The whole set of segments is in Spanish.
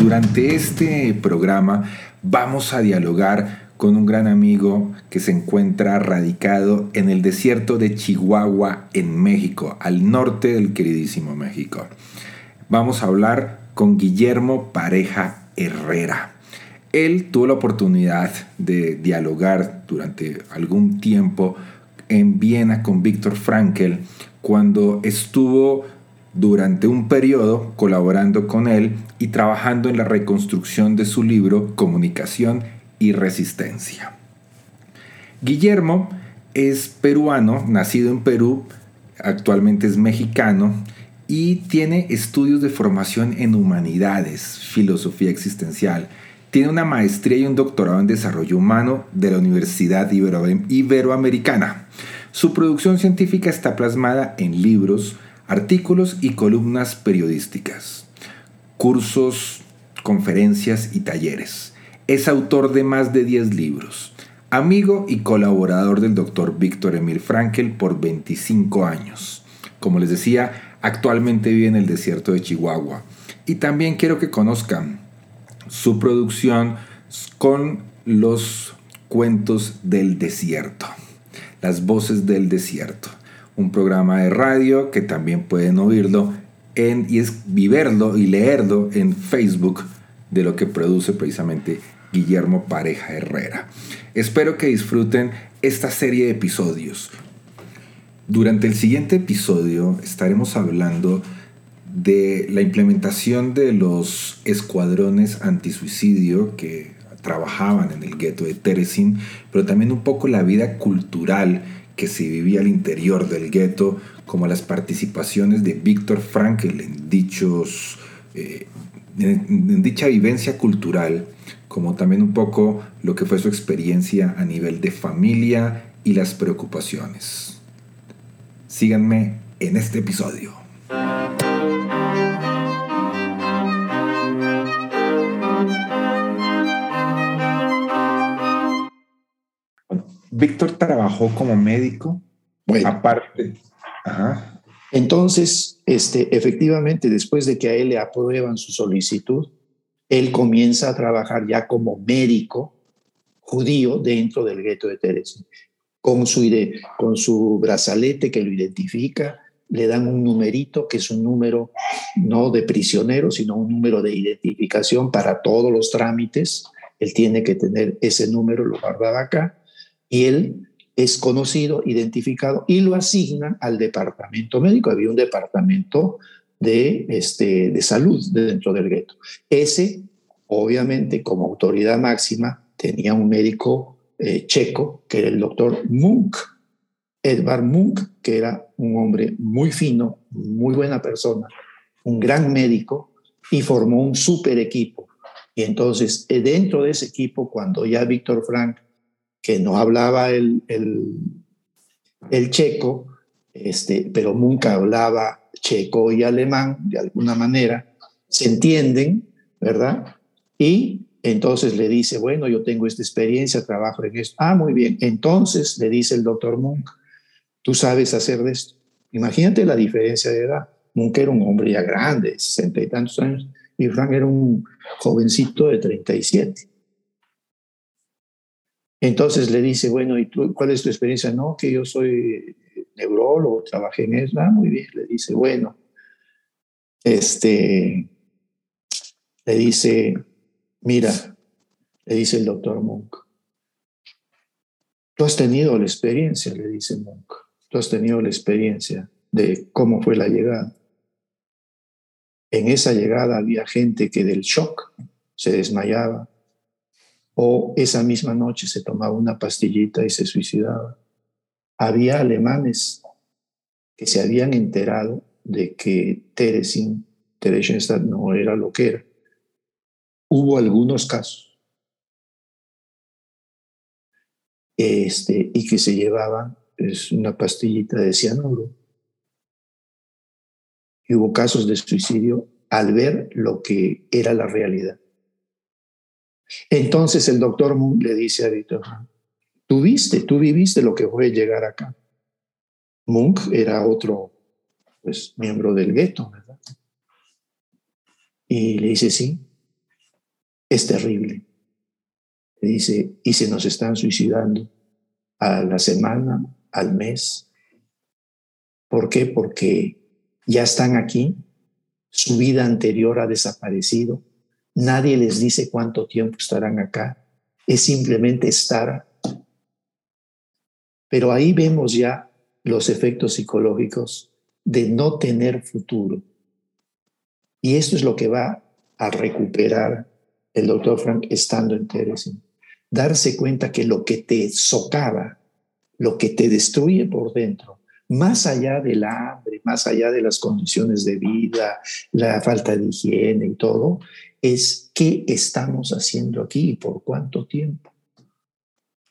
Durante este programa vamos a dialogar con un gran amigo que se encuentra radicado en el desierto de Chihuahua, en México, al norte del queridísimo México. Vamos a hablar con Guillermo Pareja Herrera. Él tuvo la oportunidad de dialogar durante algún tiempo en Viena con Víctor Frankel cuando estuvo durante un periodo colaborando con él y trabajando en la reconstrucción de su libro Comunicación y Resistencia. Guillermo es peruano, nacido en Perú, actualmente es mexicano y tiene estudios de formación en humanidades, filosofía existencial. Tiene una maestría y un doctorado en desarrollo humano de la Universidad Iberoamericana. Su producción científica está plasmada en libros, artículos y columnas periodísticas, cursos, conferencias y talleres. Es autor de más de 10 libros, amigo y colaborador del doctor Víctor Emil Frankel por 25 años. Como les decía, actualmente vive en el desierto de Chihuahua. Y también quiero que conozcan su producción con los cuentos del desierto, las voces del desierto un programa de radio que también pueden oírlo en, y es viverlo y leerlo en Facebook de lo que produce precisamente Guillermo Pareja Herrera. Espero que disfruten esta serie de episodios. Durante el siguiente episodio estaremos hablando de la implementación de los escuadrones antisuicidio que trabajaban en el gueto de Teresin, pero también un poco la vida cultural que se vivía al interior del gueto, como las participaciones de Víctor Frankl en, dichos, eh, en, dicha vivencia cultural, como también un poco lo que fue su experiencia a nivel de familia y las preocupaciones. Síganme en este episodio. Víctor trabajó como médico. Bueno, aparte. Entonces, este, efectivamente, después de que a él le aprueban su solicitud, él comienza a trabajar ya como médico judío dentro del gueto de Teresa. Con su, con su brazalete que lo identifica, le dan un numerito que es un número no de prisionero, sino un número de identificación para todos los trámites. Él tiene que tener ese número, lo guardaba acá y él es conocido, identificado y lo asignan al departamento médico. Había un departamento de, este, de salud dentro del gueto. Ese, obviamente, como autoridad máxima, tenía un médico eh, checo, que era el doctor Munk, Edvard Munk, que era un hombre muy fino, muy buena persona, un gran médico, y formó un super equipo. Y entonces, eh, dentro de ese equipo, cuando ya Víctor Frank que no hablaba el, el, checo, este, pero nunca hablaba checo y alemán de alguna manera, se entienden, ¿verdad? Y entonces le dice, bueno, yo tengo esta experiencia, trabajo en esto. Ah, muy bien. Entonces le dice el doctor Munk, tú sabes hacer esto. Imagínate la diferencia de edad. Munk era un hombre ya grande, sesenta y tantos años, y Frank era un jovencito de 37. Entonces le dice, bueno, ¿y tú, cuál es tu experiencia? No, que yo soy neurólogo, trabajé en eso. Ah, muy bien. Le dice, bueno, este, le dice, mira, le dice el doctor Monk, tú has tenido la experiencia, le dice Monk, tú has tenido la experiencia de cómo fue la llegada. En esa llegada había gente que del shock se desmayaba, o esa misma noche se tomaba una pastillita y se suicidaba. Había alemanes que se habían enterado de que Teresin, Theresienstadt no era lo que era, hubo algunos casos este, y que se llevaban es una pastillita de cianuro. Hubo casos de suicidio al ver lo que era la realidad. Entonces el doctor Moon le dice a Víctor, tú viste, tú viviste lo que fue llegar acá. Munk era otro pues, miembro del gueto, ¿verdad? Y le dice, sí, es terrible. Le dice, y se nos están suicidando a la semana, al mes. ¿Por qué? Porque ya están aquí, su vida anterior ha desaparecido, nadie les dice cuánto tiempo estarán acá, es simplemente estar. Pero ahí vemos ya los efectos psicológicos de no tener futuro. Y esto es lo que va a recuperar el doctor Frank estando en Teresin. Darse cuenta que lo que te socava, lo que te destruye por dentro, más allá del hambre, más allá de las condiciones de vida, la falta de higiene y todo, es qué estamos haciendo aquí y por cuánto tiempo.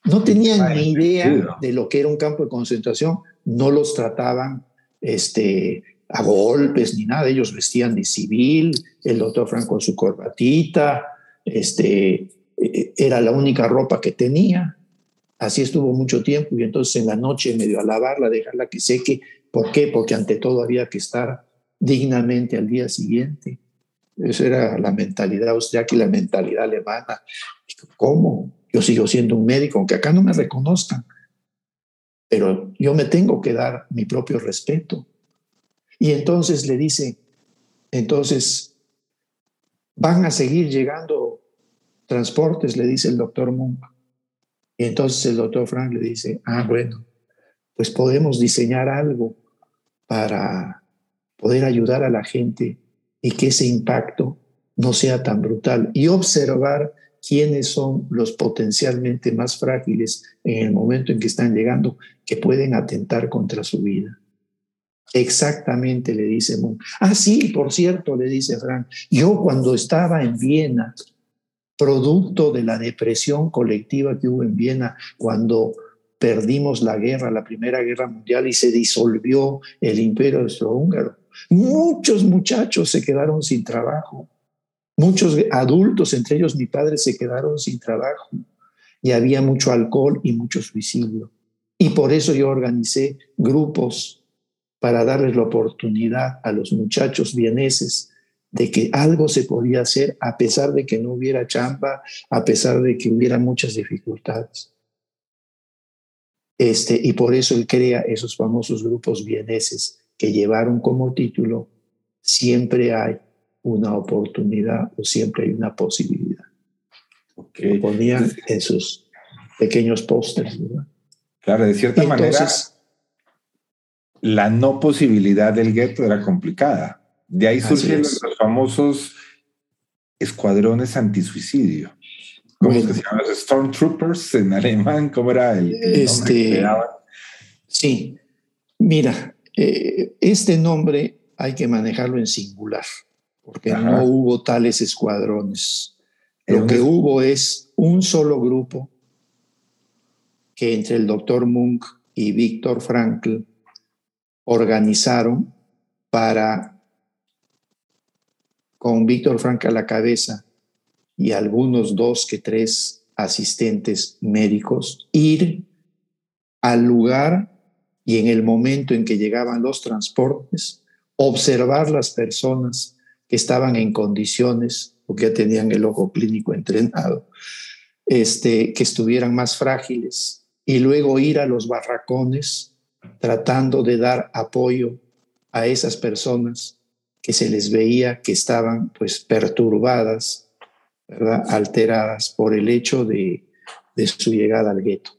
No tenían ni idea de lo que era un campo de concentración, no los trataban este, a golpes ni nada, ellos vestían de civil, el doctor Frank con su corbatita, este, e, era la única ropa que tenía. Así estuvo mucho tiempo y entonces en la noche medio a lavarla, dejarla que seque. ¿Por qué? Porque ante todo había que estar dignamente al día siguiente. Esa era la mentalidad que la mentalidad alemana. ¿Cómo? Yo sigo siendo un médico, aunque acá no me reconozcan, pero yo me tengo que dar mi propio respeto. Y entonces le dice, entonces, van a seguir llegando transportes, le dice el doctor Munk. Y entonces el doctor Frank le dice, ah, bueno, pues podemos diseñar algo para poder ayudar a la gente y que ese impacto no sea tan brutal y observar quiénes son los potencialmente más frágiles en el momento en que están llegando que pueden atentar contra su vida. Exactamente, le dice Moon. Ah, sí, por cierto, le dice Frank, yo cuando estaba en Viena, producto de la depresión colectiva que hubo en Viena, cuando perdimos la guerra, la Primera Guerra Mundial, y se disolvió el imperio austrohúngaro, muchos muchachos se quedaron sin trabajo, muchos adultos, entre ellos mi padre, se quedaron sin trabajo, y había mucho alcohol y mucho suicidio. Y por eso yo organicé grupos para darles la oportunidad a los muchachos vieneses de que algo se podía hacer a pesar de que no hubiera chamba, a pesar de que hubiera muchas dificultades. Este, y por eso él crea esos famosos grupos vieneses que llevaron como título Siempre hay una oportunidad o siempre hay una posibilidad. Que Lo ponían en sus pequeños pósters. Claro, de cierta manera la no posibilidad del gueto era complicada. De ahí surgen los famosos escuadrones antisuicidio. ¿Cómo se llaman? Los Stormtroopers en alemán, ¿cómo era el, este, Sí, mira, eh, este nombre hay que manejarlo en singular, porque no hubo tales escuadrones. Lo que hubo es un solo grupo que entre el doctor Munk y Víctor Frankl organizaron para, con Víctor Frank a la cabeza y algunos dos que tres asistentes médicos, ir al lugar y en el momento en que llegaban los transportes, observar las personas que estaban en condiciones, porque ya tenían el ojo clínico entrenado, este, que estuvieran más frágiles, y luego ir a los barracones tratando de dar apoyo a esas personas que se les veía que estaban pues perturbadas, alteradas por el hecho de, de su llegada al gueto.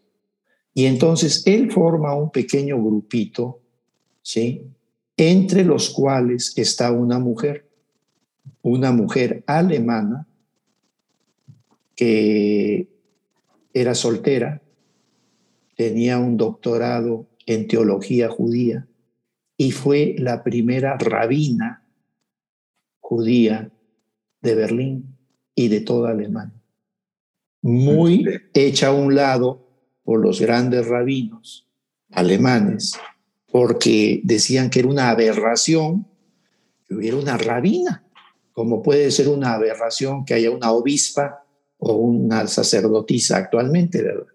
Y entonces él forma un pequeño grupito, ¿sí? Entre los cuales está una mujer, una mujer alemana que era soltera, tenía un doctorado en teología judía y fue la primera rabina judía de Berlín y de toda Alemania. Muy hecha a un lado por los grandes rabinos alemanes, porque decían que era una aberración que hubiera una rabina, como puede ser una aberración que haya una obispa o una sacerdotisa actualmente, ¿verdad?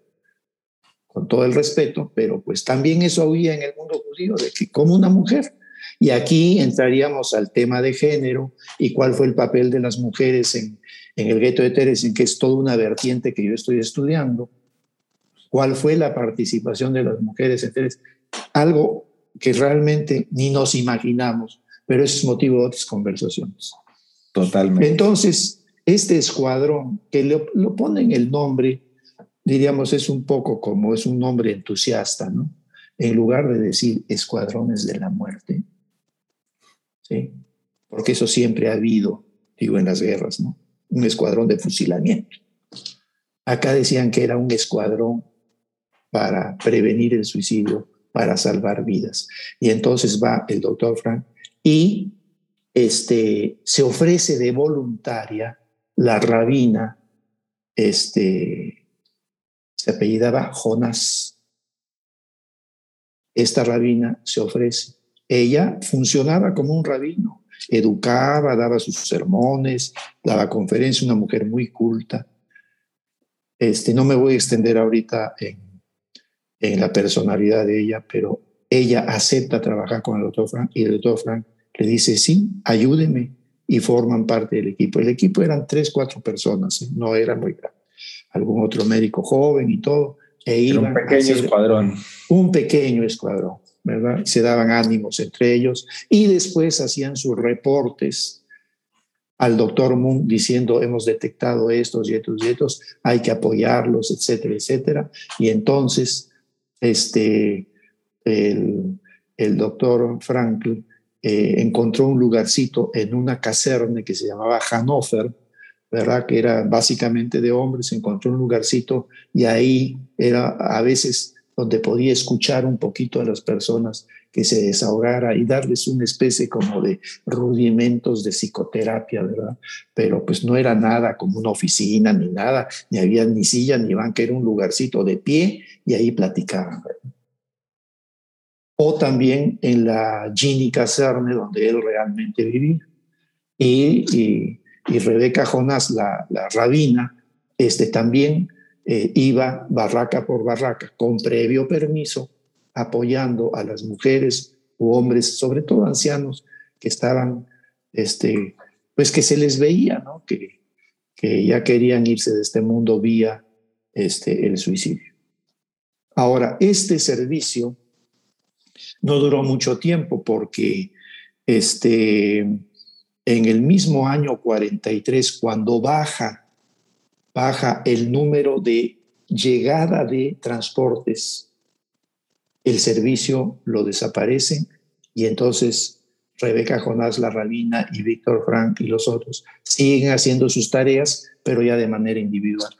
Con todo el respeto, pero pues también eso había en el mundo judío, de que como una mujer. Y aquí entraríamos al tema de género y cuál fue el papel de las mujeres en, en el gueto de Teresen, que es toda una vertiente que yo estoy estudiando. ¿Cuál fue la participación de las mujeres en Teresen? Algo que realmente ni nos imaginamos, pero es motivo de otras conversaciones. Totalmente. Entonces, este escuadrón, que lo, lo ponen el nombre, diríamos, es un poco como es un nombre entusiasta, ¿no? En lugar de decir escuadrones de la muerte, ¿sí? Porque eso siempre ha habido, digo, en las guerras, ¿no? Un escuadrón de fusilamiento. Acá decían que era un escuadrón para prevenir el suicidio, para salvar vidas. Y entonces va el doctor Frank y este, se ofrece de voluntaria la rabina, este, se apellidaba Jonás. Esta rabina se ofrece. Ella funcionaba como un rabino, educaba, daba sus sermones, daba conferencias, una mujer muy culta. Este, no me voy a extender ahorita en, en la personalidad de ella, pero ella acepta trabajar con el doctor Frank y el doctor Frank le dice, sí, ayúdeme y forman parte del equipo. El equipo eran tres, cuatro personas, ¿eh? no era muy grande. Algún otro médico joven y todo. E un pequeño escuadrón. Un pequeño escuadrón, ¿verdad? Se daban ánimos entre ellos y después hacían sus reportes al doctor Moon diciendo hemos detectado estos y estos y estos, hay que apoyarlos, etcétera, etcétera. Y entonces este, el, doctor Franklin eh, encontró un lugarcito en una caserna que se llamaba Hannover, ¿verdad? Que era básicamente de hombres, encontró un lugarcito y ahí era a veces donde podía escuchar un poquito a las personas que se desahogara y darles una especie como de rudimentos de psicoterapia, ¿verdad? Pero pues no era nada como una oficina ni nada, ni había ni silla ni banca, era un lugarcito de pie y ahí platicaban. o también en la Gini Caserne, donde él realmente vivía. Y, y, Rebeca Jonás, la, la, rabina, este, también eh, iba barraca por barraca, con previo permiso, apoyando a las mujeres u hombres, sobre todo ancianos, que estaban, este, pues que se les veía, ¿no? Que, que ya querían irse de este mundo vía este, el suicidio. Ahora, este servicio no duró mucho tiempo porque este, en el mismo año 43, cuando baja, baja el número de llegada de transportes, el servicio lo desaparece y entonces Rebeca Jonás, la rabina y Víctor Frank y los otros siguen haciendo sus tareas, pero ya de manera individual,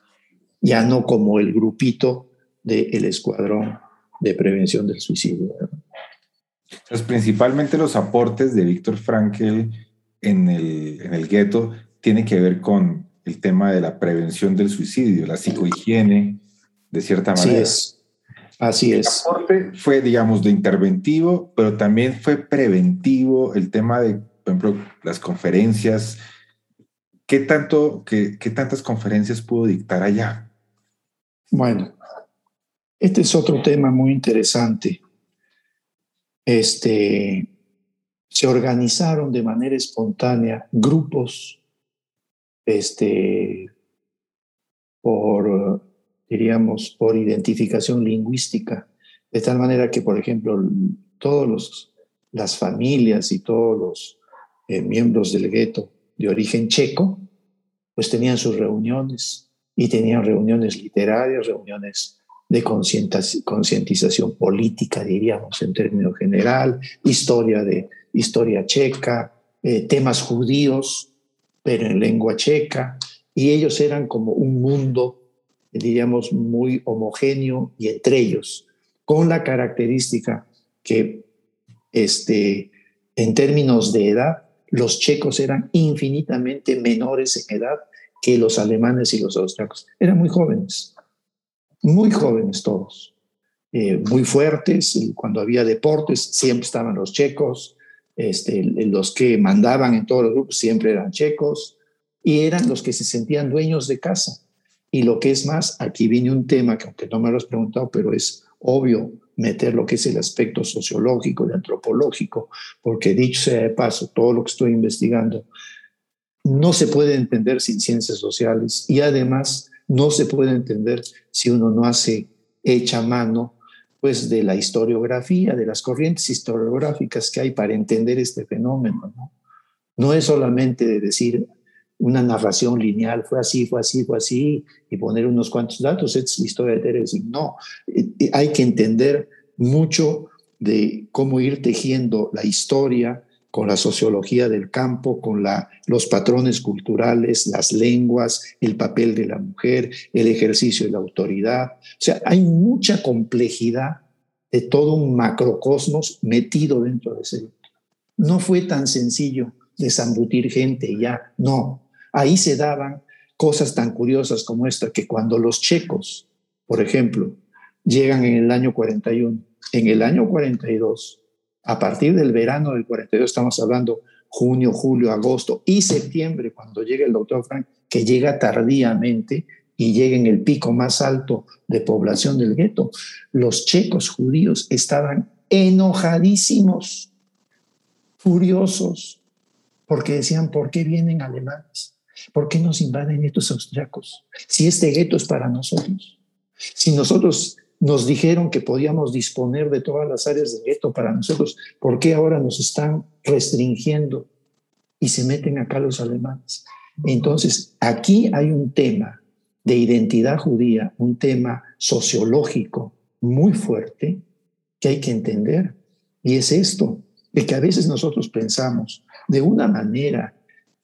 ya no como el grupito del escuadrón de prevención del suicidio. Pues principalmente los aportes de Víctor Frankel en el, en el gueto tienen que ver con el tema de la prevención del suicidio, la psicohigiene, de cierta manera. Así es. Así el es. aporte fue, digamos, de interventivo, pero también fue preventivo el tema de, por ejemplo, las conferencias. ¿Qué, tanto, qué, qué tantas conferencias pudo dictar allá? Bueno, este es otro tema muy interesante este, se organizaron de manera espontánea grupos este, por, diríamos, por identificación lingüística, de tal manera que, por ejemplo, todas las familias y todos los eh, miembros del gueto de origen checo, pues tenían sus reuniones y tenían reuniones literarias, reuniones de concientización política, diríamos, en términos general, historia, de, historia checa, eh, temas judíos, pero en lengua checa, y ellos eran como un mundo, diríamos, muy homogéneo y entre ellos, con la característica que este, en términos de edad, los checos eran infinitamente menores en edad que los alemanes y los austriacos. Eran muy jóvenes, muy jóvenes todos, eh, muy fuertes. Cuando había deportes siempre estaban los checos, este, los que mandaban en todos los grupos siempre eran checos y eran los que se sentían dueños de casa. Y lo que es más, aquí viene un tema que aunque no me lo has preguntado, pero es obvio meter lo que es el aspecto sociológico y antropológico, porque dicho sea de paso, todo lo que estoy investigando no se puede entender sin ciencias sociales y además no se puede entender si uno no hace hecha mano pues de la historiografía, de las corrientes historiográficas que hay para entender este fenómeno. No, no es solamente de decir, una narración lineal, fue así, fue así, fue así, y poner unos cuantos datos, es la historia de Teresa. No, eh, eh, hay que entender mucho de cómo ir tejiendo la historia con la sociología del campo, con la, los patrones culturales, las lenguas, el papel de la mujer, el ejercicio de la autoridad. O sea, hay mucha complejidad de todo un macrocosmos metido dentro de ese. No fue tan sencillo desambutir gente ya, no, ahí se daban cosas tan curiosas como esta, que cuando los checos, por ejemplo, llegan en el año 41, en el año 42, a partir del verano del 42, estamos hablando junio, julio, agosto y septiembre, cuando llega el doctor Frank, que llega tardíamente y llega en el pico más alto de población del gueto, los checos judíos estaban enojadísimos, furiosos, porque decían, ¿por qué vienen alemanes? ¿Por qué nos invaden estos austriacos? Si este gueto es para nosotros. Si nosotros nos dijeron que podíamos disponer de todas las áreas del gueto para nosotros, ¿por qué ahora nos están restringiendo y se meten acá los alemanes? Entonces, aquí hay un tema de identidad judía, un tema sociológico muy fuerte que hay que entender. Y es esto, de que a veces nosotros pensamos de una manera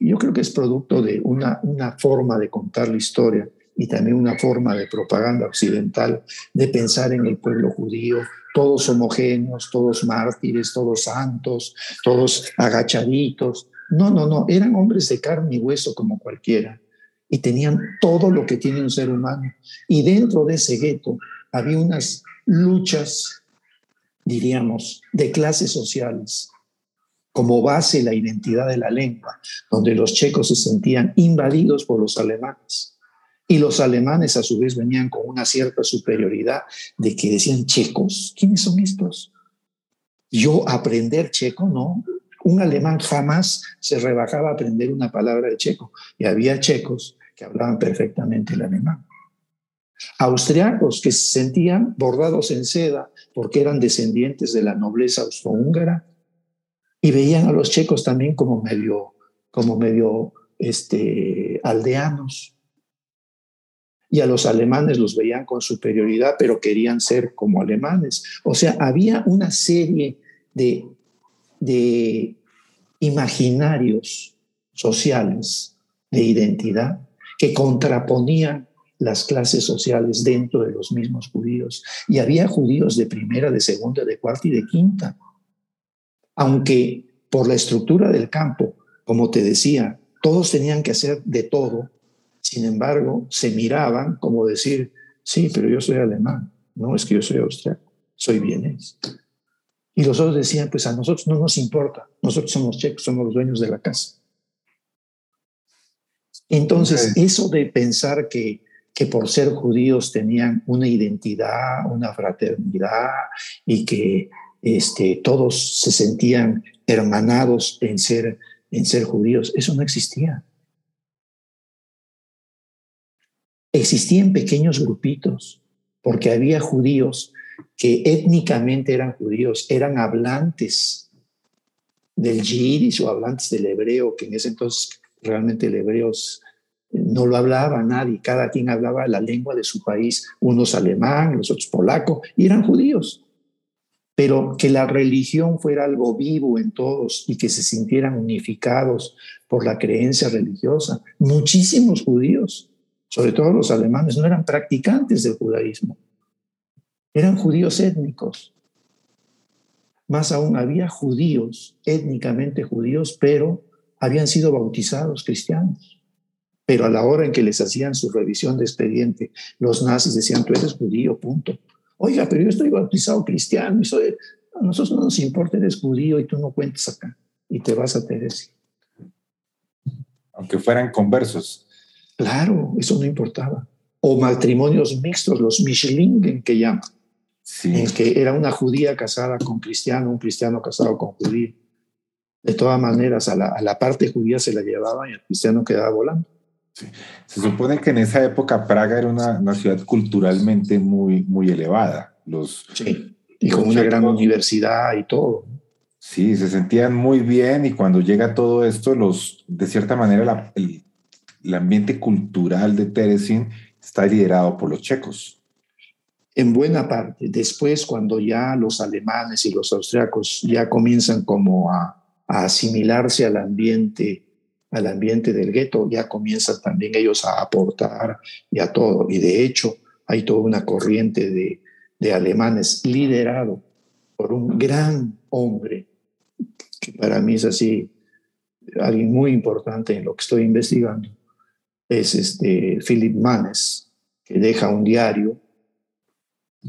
yo creo que es producto de una, una forma de contar la historia y también una forma de propaganda occidental de pensar en el pueblo judío, todos homogéneos, todos mártires, todos santos, todos agachaditos. No, no, no, eran hombres de carne y hueso como cualquiera y tenían todo lo que tiene un ser humano. Y dentro de ese gueto había unas luchas, diríamos, de clases sociales como base la identidad de la lengua, donde los checos se sentían invadidos por los alemanes. Y los alemanes a su vez venían con una cierta superioridad de que decían, checos, ¿quiénes son estos? Yo aprender checo, no. Un alemán jamás se rebajaba a aprender una palabra de checo. Y había checos que hablaban perfectamente el alemán. Austriacos que se sentían bordados en seda porque eran descendientes de la nobleza austrohúngara y veían a los checos también como medio, como medio este, aldeanos. Y a los alemanes los veían con superioridad, pero querían ser como alemanes. O sea, había una serie de, de imaginarios sociales de identidad que contraponían las clases sociales dentro de los mismos judíos. Y había judíos de primera, de segunda, de cuarta y de quinta aunque por la estructura del campo, como te decía, todos tenían que hacer de todo, sin embargo, se miraban como decir, sí, pero yo soy alemán, no es que yo soy austriaco, soy vienés. Y los otros decían, pues a nosotros no nos importa, nosotros somos checos, somos los dueños de la casa. Entonces, eso de pensar que, que por ser judíos tenían una identidad, una fraternidad y que este, todos se sentían hermanados en ser, en ser judíos. Eso no existía. Existían pequeños grupitos, porque había judíos que étnicamente eran judíos, eran hablantes del yiddish o hablantes del hebreo, que en ese entonces realmente el hebreo no lo hablaba nadie, cada quien hablaba la lengua de su país, unos alemán, los otros polaco, y eran judíos pero que la religión fuera algo vivo en todos y que se sintieran unificados por la creencia religiosa. Muchísimos judíos, sobre todo los alemanes, no eran practicantes del judaísmo, eran judíos étnicos. Más aún, había judíos, étnicamente judíos, pero habían sido bautizados cristianos. Pero a la hora en que les hacían su revisión de expediente, los nazis decían, tú eres judío, punto. Oiga, pero yo estoy bautizado cristiano y soy... A nosotros no nos importa, eres judío y tú no cuentas acá. Y te vas a Teresia. Aunque fueran conversos. Claro, eso no importaba. O matrimonios mixtos, los Michelingen que llaman. Sí. En que era una judía casada con cristiano, un cristiano casado con judío. De todas maneras, a la, a la parte judía se la llevaba y el cristiano quedaba volando. Se supone que en esa época Praga era una, una ciudad culturalmente muy, muy elevada. Los, sí, y con una gran universidad y todo. Sí, se sentían muy bien y cuando llega todo esto, los, de cierta manera el, el, ambiente cultural de Teresin está liderado por los checos. En buena parte. Después, cuando ya los alemanes y los austriacos ya comienzan como a, a asimilarse al ambiente al ambiente del gueto, ya comienzan también ellos a aportar y a todo. Y de hecho, hay toda una corriente de, de alemanes liderado por un gran hombre, que para mí es así, alguien muy importante en lo que estoy investigando, es este Philip Mannes, que deja un diario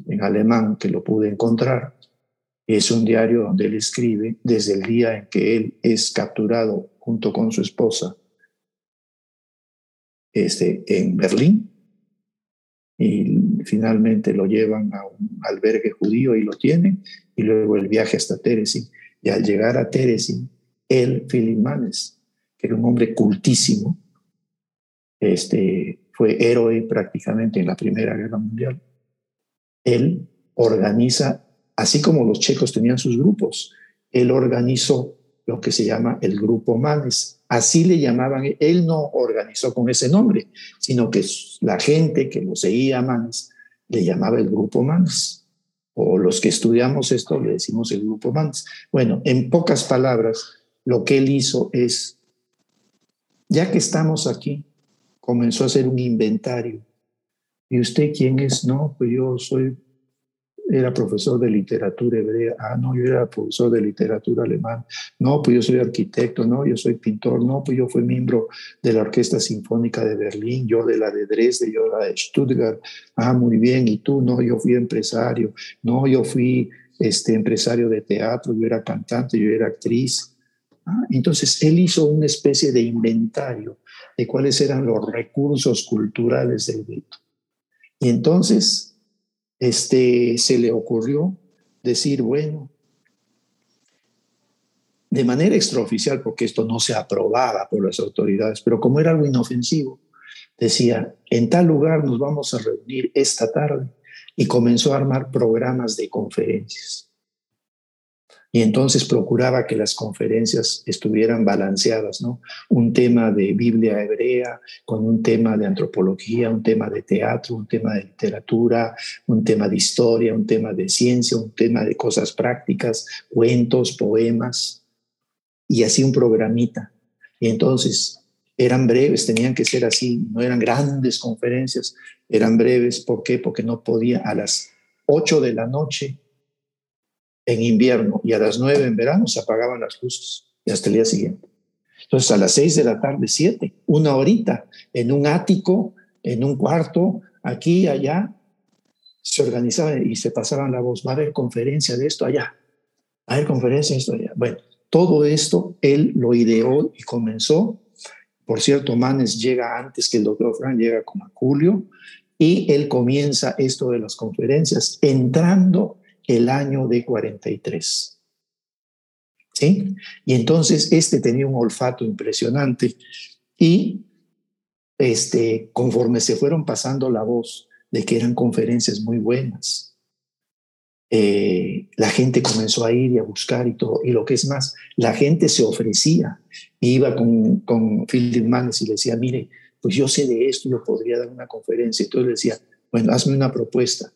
en alemán que lo pude encontrar. Es un diario donde él escribe desde el día en que él es capturado junto con su esposa este, en Berlín. Y finalmente lo llevan a un albergue judío y lo tienen. Y luego el viaje hasta Teresin y al llegar a Teresin él, Philip Manes, que era un hombre cultísimo, este, fue héroe prácticamente en la Primera Guerra Mundial. Él organiza, así como los checos tenían sus grupos, él organizó lo que se llama el Grupo Manes. Así le llamaban, él no organizó con ese nombre, sino que la gente que lo seguía Manes le llamaba el Grupo Manes. O los que estudiamos esto le decimos el Grupo Manes. Bueno, en pocas palabras, lo que él hizo es, ya que estamos aquí, comenzó a hacer un inventario. ¿Y usted quién es? No, pues yo soy era profesor de literatura hebrea, ah, no, yo era profesor de literatura alemán, no, pues yo soy arquitecto, no, yo soy pintor, no, pues yo fui miembro de la Orquesta Sinfónica de Berlín, yo de la de Dresde, yo de la de Stuttgart, ah, muy bien, y tú, no, yo fui empresario, no, yo fui este, empresario de teatro, yo era cantante, yo era actriz. Ah, entonces, él hizo una especie de inventario de cuáles eran los recursos culturales del gueto. Y entonces este, se le ocurrió decir, bueno, de manera extraoficial, porque esto no se aprobaba por las autoridades, pero como era algo inofensivo, decía, en tal lugar nos vamos a reunir esta tarde y comenzó a armar programas de conferencias y entonces procuraba que las conferencias estuvieran balanceadas, ¿no? Un tema de Biblia hebrea con un tema de antropología, un tema de teatro, un tema de literatura, un tema de historia, un tema de ciencia, un tema de cosas prácticas, cuentos, poemas, y así un programita. Y entonces eran breves, tenían que ser así, no eran grandes conferencias, eran breves, ¿por qué? Porque no podía a las 8 de la noche en invierno y a las 9 en verano se apagaban las luces y hasta el día siguiente. Entonces a las 6 de la tarde, 7, una horita, en un ático, en un cuarto, aquí, allá, se organizaban y se pasaban la voz, va a haber conferencia de esto allá, va a haber conferencia de esto allá. Bueno, todo esto él lo ideó y comenzó. Por cierto, Manes llega antes que el doctor Frank, llega como a julio, y él comienza esto de las conferencias entrando el año de 43. ¿Sí? Y entonces este tenía un olfato impresionante y este, conforme se fueron pasando la voz de que eran conferencias muy buenas, eh, la gente comenzó a ir y a buscar y todo. Y lo que es más, la gente se ofrecía. Iba con, con Philip Manes y le decía, mire, pues yo sé de esto, yo podría dar una conferencia. Entonces le decía, bueno, hazme una propuesta.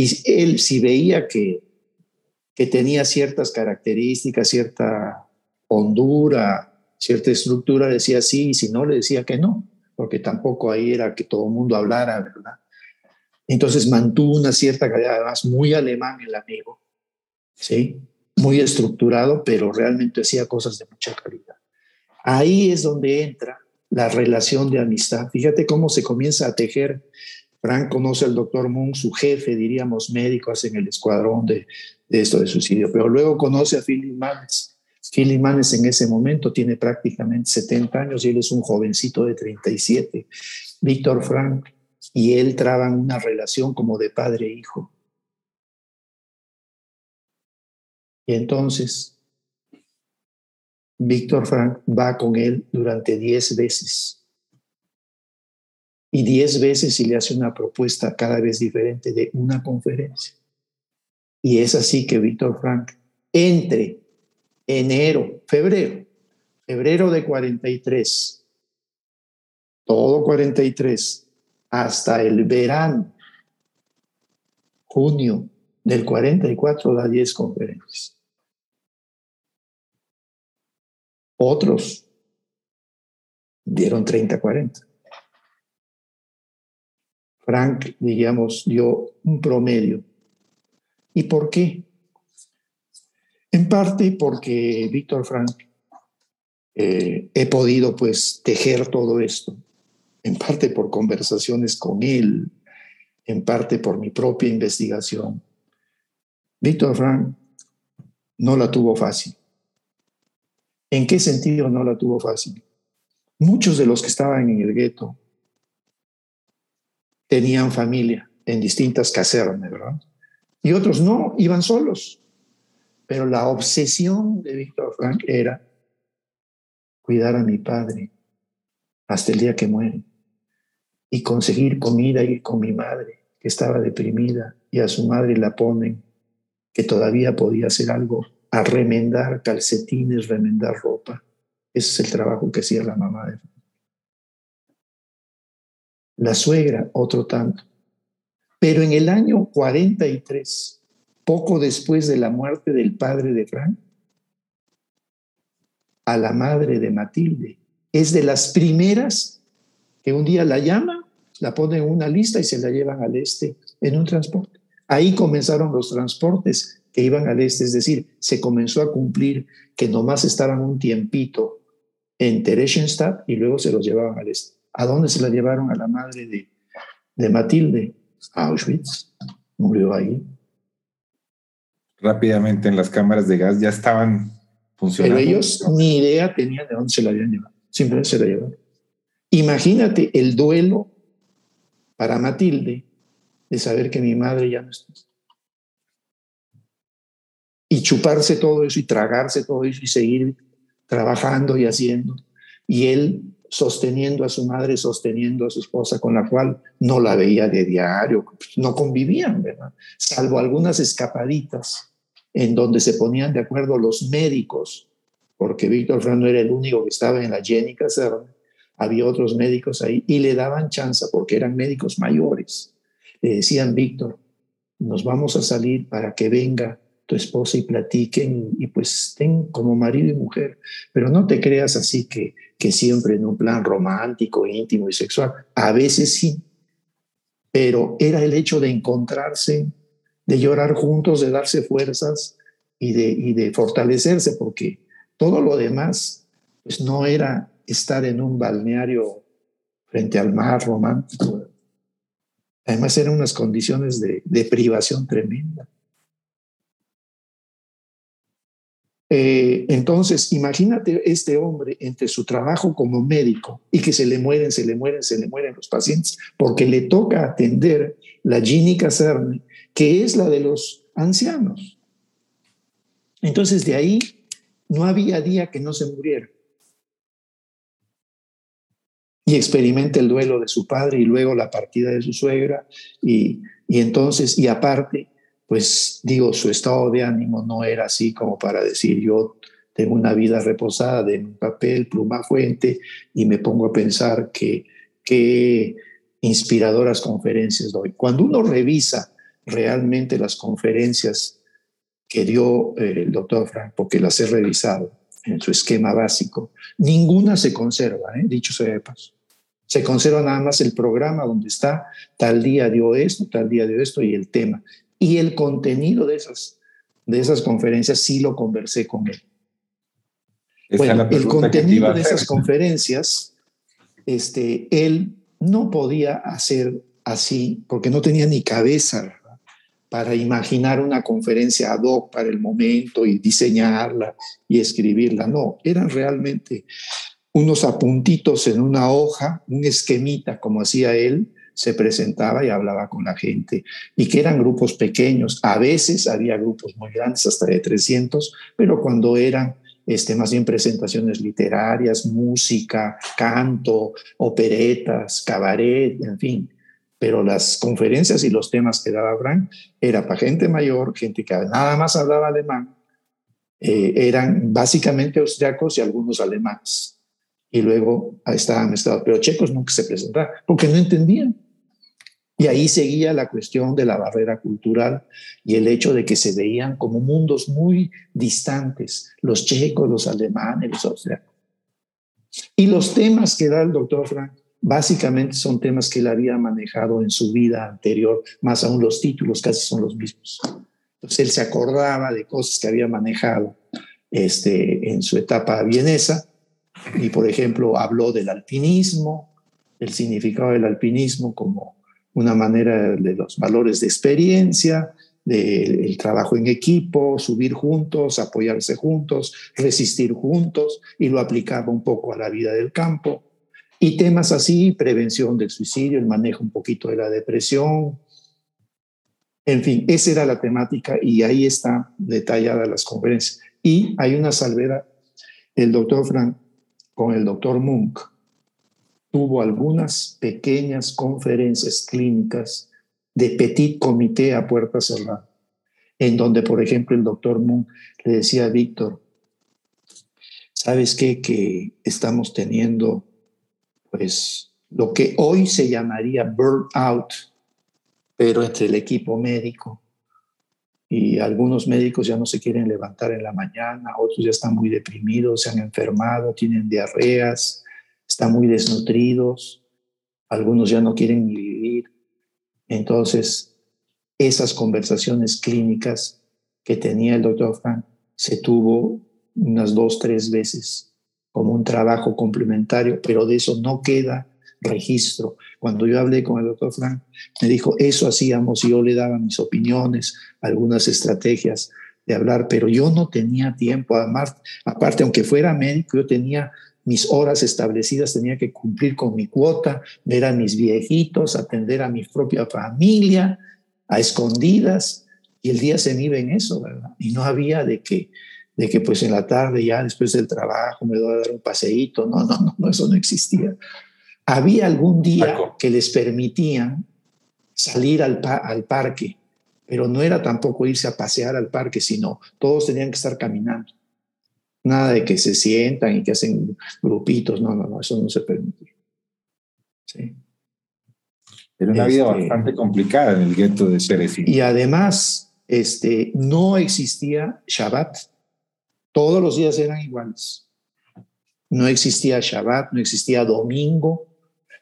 Y él, si veía que, que tenía ciertas características, cierta hondura, cierta estructura, decía sí, y si no, le decía que no, porque tampoco ahí era que todo el mundo hablara, ¿verdad? Entonces mantuvo una cierta calidad, además muy alemán el amigo, ¿sí? Muy estructurado, pero realmente hacía cosas de mucha calidad. Ahí es donde entra la relación de amistad. Fíjate cómo se comienza a tejer. Frank conoce al doctor Moon, su jefe, diríamos, médico, en el escuadrón de, esto de suicidio, pero luego conoce a Philip Manes. Philip Manes en ese momento tiene prácticamente 70 años y él es un jovencito de 37. Víctor Frank y él traban una relación como de padre e hijo. Y entonces Víctor Frank va con él durante 10 veces. Y 10 veces y le hace una propuesta cada vez diferente de una conferencia. Y es así que Víctor Frank, entre enero, febrero, febrero de 43, todo 43, hasta el verano, junio del 44, da 10 conferencias. Otros dieron 30, 40. Frank, digamos, dio un promedio. ¿Y por qué? En parte porque Víctor Frank eh, he podido pues tejer todo esto, en parte por conversaciones con él, en parte por mi propia investigación. Víctor Frank no la tuvo fácil. ¿En qué sentido no la tuvo fácil? Muchos de los que estaban en el gueto tenían familia en distintas casernas, ¿verdad? Y otros no, iban solos. Pero la obsesión de Víctor Frank era cuidar a mi padre hasta el día que muere y conseguir comida y con mi madre, que estaba deprimida, y a su madre la ponen, que todavía podía hacer algo a remendar calcetines, remendar ropa. Ese es el trabajo que hacía la mamá de La suegra, otro tanto. Pero en el año 43, poco después de la muerte del padre de Frank, a la madre de Matilde, es de las primeras que un día la llama, la pone en una lista y se la llevan al este en un transporte. Ahí comenzaron los transportes que iban al este, es decir, se comenzó a cumplir que nomás estaban un tiempito en Theresienstadt y luego se los llevaban al este. ¿A dónde se la llevaron a la madre de, de Matilde? A Auschwitz. Murió ahí. Rápidamente en las cámaras de gas ya estaban funcionando. Pero ellos ni idea tenían de dónde se la habían llevado. Simplemente se la llevaron. Imagínate el duelo para Matilde de saber que mi madre ya no está y chuparse todo eso y tragarse todo eso y seguir trabajando y haciendo. Y él sosteniendo a su madre, sosteniendo a su esposa, con la cual no la veía de diario, no convivían, ¿verdad? Salvo algunas escapaditas en donde se ponían de acuerdo los médicos, porque Víctor Fran no era el único que estaba en la Jenny Caserna, había otros médicos ahí y le daban chance porque eran médicos mayores. Le decían, Víctor, nos vamos a salir para que venga tu esposa y platiquen y pues estén como marido y mujer, pero no te creas así que, que siempre en un plan romántico, íntimo y sexual. A veces sí, pero era el hecho de encontrarse, de llorar juntos, de darse fuerzas y de, y de fortalecerse, porque todo lo demás pues no era estar en un balneario frente al mar romántico. Además eran unas condiciones de, de privación tremenda. Eh, entonces, imagínate este hombre entre su trabajo como médico y que se le mueren, se le mueren, se le mueren los pacientes, porque le toca atender la Gini Caserne, que es la de los ancianos. Entonces, de ahí no había día que no se muriera. Y experimenta el duelo de su padre y luego la partida de su suegra. Y, y entonces, y aparte, pues digo, su estado de ánimo no era así como para decir yo tengo una vida reposada de papel, pluma fuente y me pongo a pensar que qué inspiradoras conferencias doy. Cuando uno revisa realmente las conferencias que dio eh, el doctor Frank, porque las he revisado en su esquema básico, ninguna se conserva, ¿eh? dicho sea de paso. Se conserva nada más el programa donde está, tal día dio esto, tal día dio esto y el tema. Y el contenido de esas, de esas conferencias sí lo conversé con él. bueno, el contenido de esas conferencias este, él no podía hacer así porque no tenía ni cabeza para imaginar una conferencia ad hoc para el momento y diseñarla y escribirla. No, eran realmente unos apuntitos en una hoja, un esquemita como hacía él, se presentaba y hablaba con la gente, y que eran grupos pequeños. A veces había grupos muy grandes, hasta de 300, pero cuando eran este, más bien presentaciones literarias, música, canto, operetas, cabaret, en fin. Pero las conferencias y los temas que daba Frank era para gente mayor, gente que nada más hablaba alemán, eh, eran básicamente austriacos y algunos alemanes. Y luego estaban mezclados, pero checos nunca se presentaban porque no entendían. Y ahí seguía la cuestión de la barrera cultural y el hecho de que se veían como mundos muy distantes, los checos, los alemanes, los austriacos. Y los temas que da el doctor Frank básicamente son temas que él había manejado en su vida anterior, más aún los títulos casi son los mismos. Entonces él se acordaba de cosas que había manejado este, en su etapa vienesa y, por ejemplo, habló del alpinismo, el significado del alpinismo como una manera de los valores de experiencia, del trabajo en equipo, subir juntos, apoyarse juntos, resistir juntos, y lo aplicaba un poco a la vida del campo. Y temas así, prevención del suicidio, el manejo un poquito de la depresión. En fin, esa era la temática y ahí está detallada las conferencias. Y hay una salvedad. El doctor Frank con el doctor Munk tuvo algunas pequeñas conferencias clínicas de petit comité a puerta cerrada, en donde, por ejemplo, el doctor Moon le decía a Víctor, ¿sabes qué? Que estamos teniendo, pues, lo que hoy se llamaría burnout, pero entre el equipo médico. Y algunos médicos ya no se quieren levantar en la mañana, otros ya están muy deprimidos, se han enfermado, tienen diarreas, están muy desnutridos, algunos ya no quieren vivir. Entonces, esas conversaciones clínicas que tenía el doctor Frank se tuvo unas dos, tres veces como un trabajo complementario, pero de eso no queda registro. Cuando yo hablé con el doctor Frank, me dijo, eso hacíamos y yo le daba mis opiniones, algunas estrategias de hablar, pero yo no tenía tiempo, además, aparte, aunque fuera médico, yo tenía mis horas establecidas, tenía que cumplir con mi cuota, ver a mis viejitos, atender a mi propia familia, a escondidas, y el día se me iba en eso, ¿verdad? Y no había de que, de que pues en la tarde ya después del trabajo me doy a dar un paseíto, no, no, no, eso no existía. Había algún día que les permitían salir al, al parque, pero no era tampoco irse a pasear al parque, sino todos tenían que estar caminando. Nada de que se sientan y que hacen grupitos, no, no, no, eso no se permite. Sí. Era una vida este, bastante complicada en el gueto de Cerecín. Y además, este, no existía Shabbat. Todos los días eran iguales. No existía Shabbat, no existía domingo,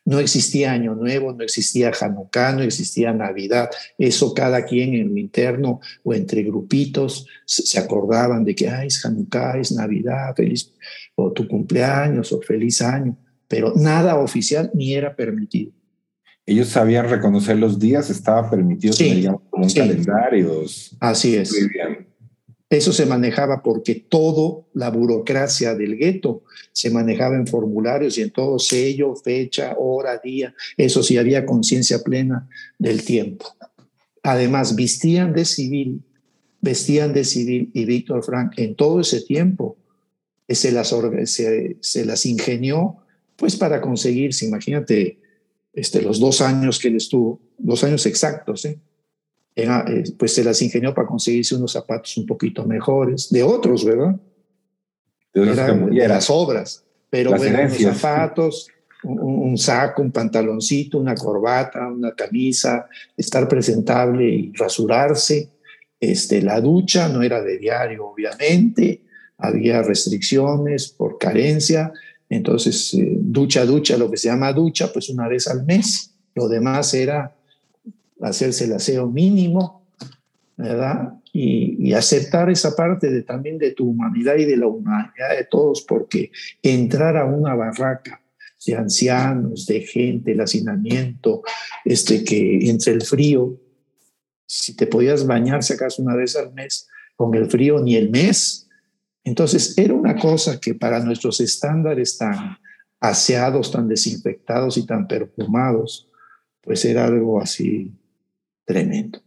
no existía Año Nuevo, no existía Hanukkah, no existía Navidad. Eso cada quien en lo interno o entre grupitos se acordaban de que es Hanukkah, es Navidad, feliz, o tu cumpleaños, o feliz año. Pero nada oficial ni era permitido. Ellos sabían reconocer los días, estaba permitido sí, como un calendario. Así es. Eso se manejaba porque toda la burocracia del gueto se manejaba en formularios y en todo sello, fecha, hora, día. Eso sí, había conciencia plena del tiempo. Además, vestían de civil, vestían de civil y Víctor Frank en todo ese tiempo se las, se, las ingenió pues para conseguirse, imagínate, este, los dos años que él estuvo, dos años exactos, ¿eh? Eh, pues se las ingenió para conseguirse unos zapatos un poquito mejores, de otros, ¿verdad? De, las obras, pero bueno, unos zapatos, un, saco, un pantaloncito, una corbata, una camisa, estar presentable y rasurarse. Este, la ducha no era de diario, obviamente, había restricciones por carencia, entonces eh, ducha, ducha, lo que se llama ducha, pues una vez al mes, lo demás era hacerse el aseo mínimo, ¿verdad? Y, aceptar esa parte de, también de tu humanidad y de la humanidad de todos, porque entrar a una barraca de ancianos, de gente, el hacinamiento, este, que entre el frío, si te podías bañar si acaso una vez al mes, con el frío ni el mes. Entonces era una cosa que para nuestros estándares tan aseados, tan desinfectados y tan perfumados, pues era algo así tremendo.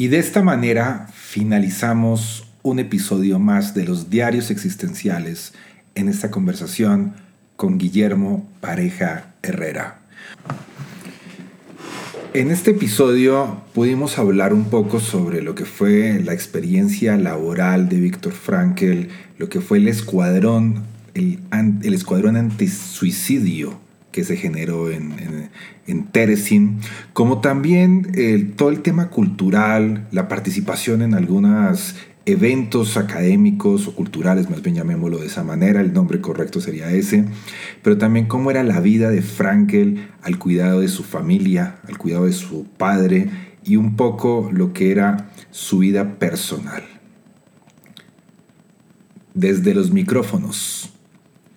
Y de esta manera finalizamos un episodio más de los diarios existenciales en esta conversación con Guillermo Pareja Herrera. En este episodio pudimos hablar un poco sobre lo que fue la experiencia laboral de Víctor Frankel, lo que fue el escuadrón, el, el escuadrón antisuicidio que se generó en, en, Teresin, como también todo el tema cultural, la participación en algunos eventos académicos o culturales, más bien llamémoslo de esa manera, el nombre correcto sería ese, pero también cómo era la vida de Frankel al cuidado de su familia, al cuidado de su padre y un poco lo que era su vida personal. Desde los micrófonos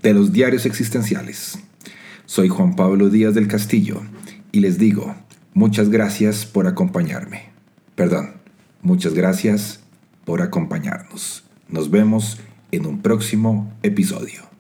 de los diarios existenciales. Soy Juan Pablo Díaz del Castillo y les digo, muchas gracias por acompañarme. Perdón, muchas gracias por acompañarnos. Nos vemos en un próximo episodio.